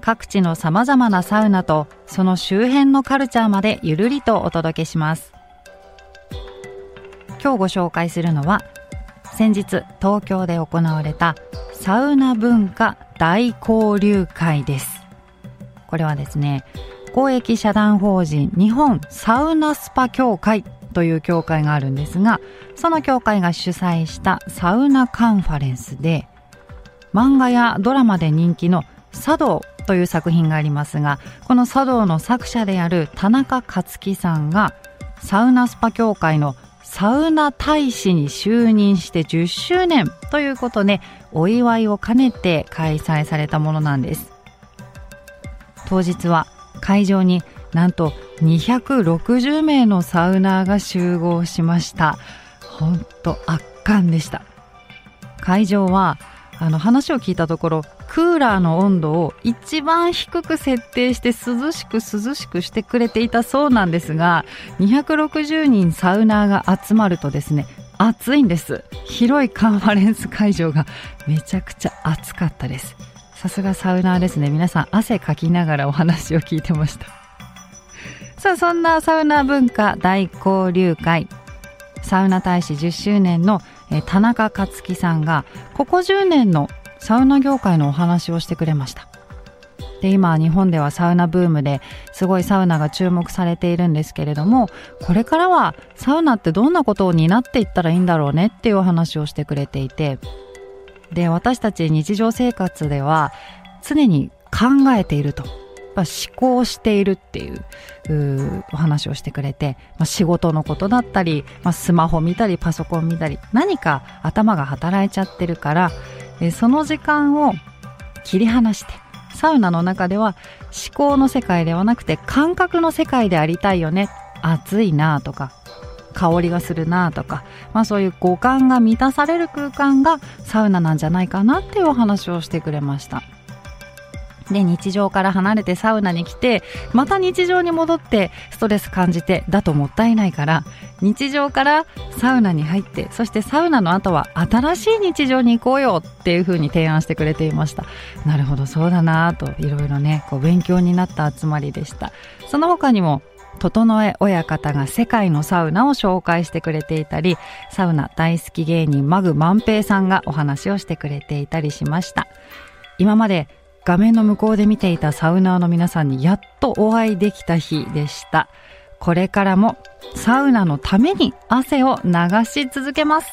各地の様々なサウナとその周辺のカルチャーまでゆるりとお届けします。今日ご紹介するのは先日東京で行われたサウナ文化大交流会です。これはですね公益社団法人日本サウナスパ協会という協会があるんですがその協会が主催したサウナカンファレンスで漫画やドラマで人気の茶道という作品がありますがこの茶道の作者である田中克樹さんがサウナスパ協会のサウナ大使に就任して10周年ということでお祝いを兼ねて開催されたものなんです。当日は会場になんと260名のサウナーが集合しました。本当圧巻でした。会場はあの話を聞いたところクーラーの温度を一番低く設定して涼しく涼しくしてくれていたそうなんですが260人サウナーが集まるとですね暑いんです。広いカンファレンス会場がめちゃくちゃ暑かったです。さすがサウナーですね。皆さん汗かきながらお話を聞いてました。さあそんなサウナ文化大交流会。サウナ大使10周年の田中克樹さんがここ10年のサウナ業界のお話をしてくれました。で今日本ではサウナブームですごいサウナが注目されているんですけれどもこれからはサウナってどんなことを担っていったらいいんだろうねっていうお話をしてくれていてで私たち日常生活では常に考えていると。思考しているっていうお話をしてくれて、まあ、仕事のことだったり、まあ、スマホ見たりパソコン見たり何か頭が働いちゃってるからその時間を切り離してサウナの中では思考の世界ではなくて感覚の世界でありたいよね暑いなとか香りがするなとか、まあ、そういう五感が満たされる空間がサウナなんじゃないかなっていうお話をしてくれました。で、日常から離れてサウナに来て、また日常に戻ってストレス感じて、だともったいないから、日常からサウナに入って、そしてサウナの後は新しい日常に行こうよっていう風に提案してくれていました。なるほど、そうだなと、いろいろね、こう勉強になった集まりでした。その他にも、整え親方が世界のサウナを紹介してくれていたり、サウナ大好き芸人マグ万平さんがお話をしてくれていたりしました。今まで画面の向こうで見ていたサウナーの皆さんにやっとお会いできた日でした。これからもサウナのために汗を流し続けます。